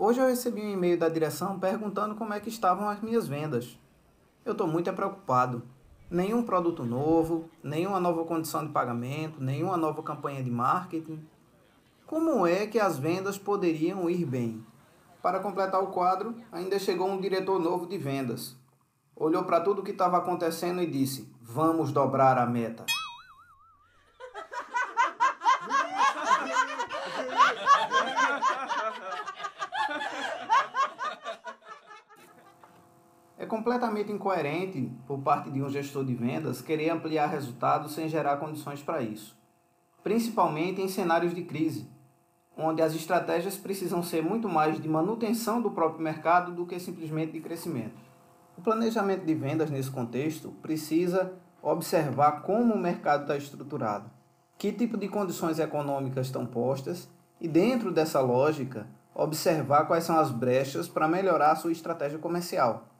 Hoje eu recebi um e-mail da direção perguntando como é que estavam as minhas vendas. Eu estou muito preocupado. Nenhum produto novo, nenhuma nova condição de pagamento, nenhuma nova campanha de marketing. Como é que as vendas poderiam ir bem? Para completar o quadro, ainda chegou um diretor novo de vendas. Olhou para tudo o que estava acontecendo e disse: Vamos dobrar a meta. É completamente incoerente por parte de um gestor de vendas querer ampliar resultados sem gerar condições para isso, principalmente em cenários de crise, onde as estratégias precisam ser muito mais de manutenção do próprio mercado do que simplesmente de crescimento. O planejamento de vendas nesse contexto precisa observar como o mercado está estruturado, que tipo de condições econômicas estão postas e, dentro dessa lógica, observar quais são as brechas para melhorar a sua estratégia comercial.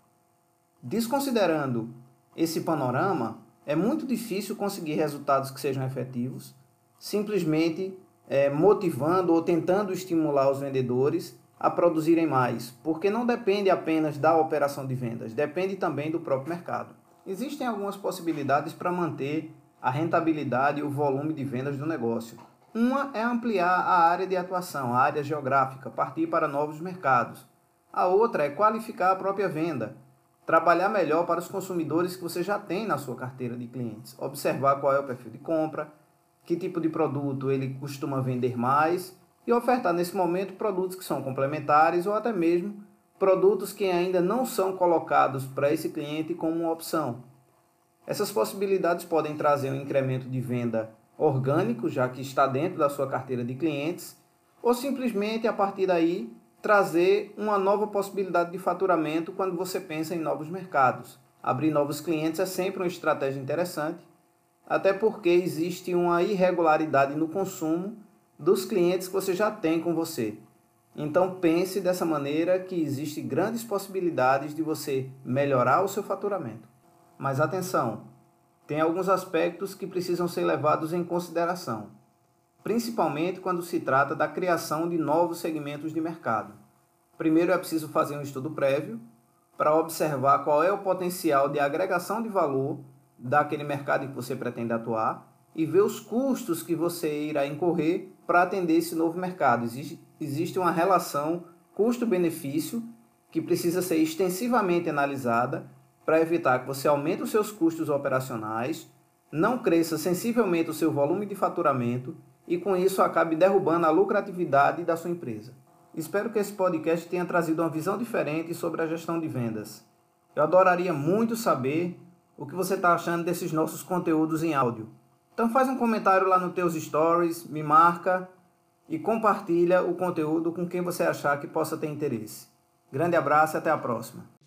Desconsiderando esse panorama, é muito difícil conseguir resultados que sejam efetivos, simplesmente é, motivando ou tentando estimular os vendedores a produzirem mais, porque não depende apenas da operação de vendas, depende também do próprio mercado. Existem algumas possibilidades para manter a rentabilidade e o volume de vendas do negócio. Uma é ampliar a área de atuação, a área geográfica, partir para novos mercados. A outra é qualificar a própria venda, trabalhar melhor para os consumidores que você já tem na sua carteira de clientes, observar qual é o perfil de compra, que tipo de produto ele costuma vender mais e ofertar nesse momento produtos que são complementares ou até mesmo produtos que ainda não são colocados para esse cliente como uma opção. Essas possibilidades podem trazer um incremento de venda orgânico, já que está dentro da sua carteira de clientes, ou simplesmente a partir daí trazer uma nova possibilidade de faturamento quando você pensa em novos mercados. Abrir novos clientes é sempre uma estratégia interessante até porque existe uma irregularidade no consumo dos clientes que você já tem com você. Então pense dessa maneira que existe grandes possibilidades de você melhorar o seu faturamento. Mas atenção, tem alguns aspectos que precisam ser levados em consideração, principalmente quando se trata da criação de novos segmentos de mercado. Primeiro é preciso fazer um estudo prévio para observar qual é o potencial de agregação de valor daquele mercado em que você pretende atuar e ver os custos que você irá incorrer para atender esse novo mercado. Existe, uma relação custo-benefício que precisa ser extensivamente analisada para evitar que você aumente os seus custos operacionais, não cresça sensivelmente o seu volume de faturamento e com isso acabe derrubando a lucratividade da sua empresa. Espero que esse podcast tenha trazido uma visão diferente sobre a gestão de vendas. Eu adoraria muito saber o que você está achando desses nossos conteúdos em áudio. Então faz um comentário lá nos teus stories, me marca e compartilha o conteúdo com quem você achar que possa ter interesse. Grande abraço e até a próxima.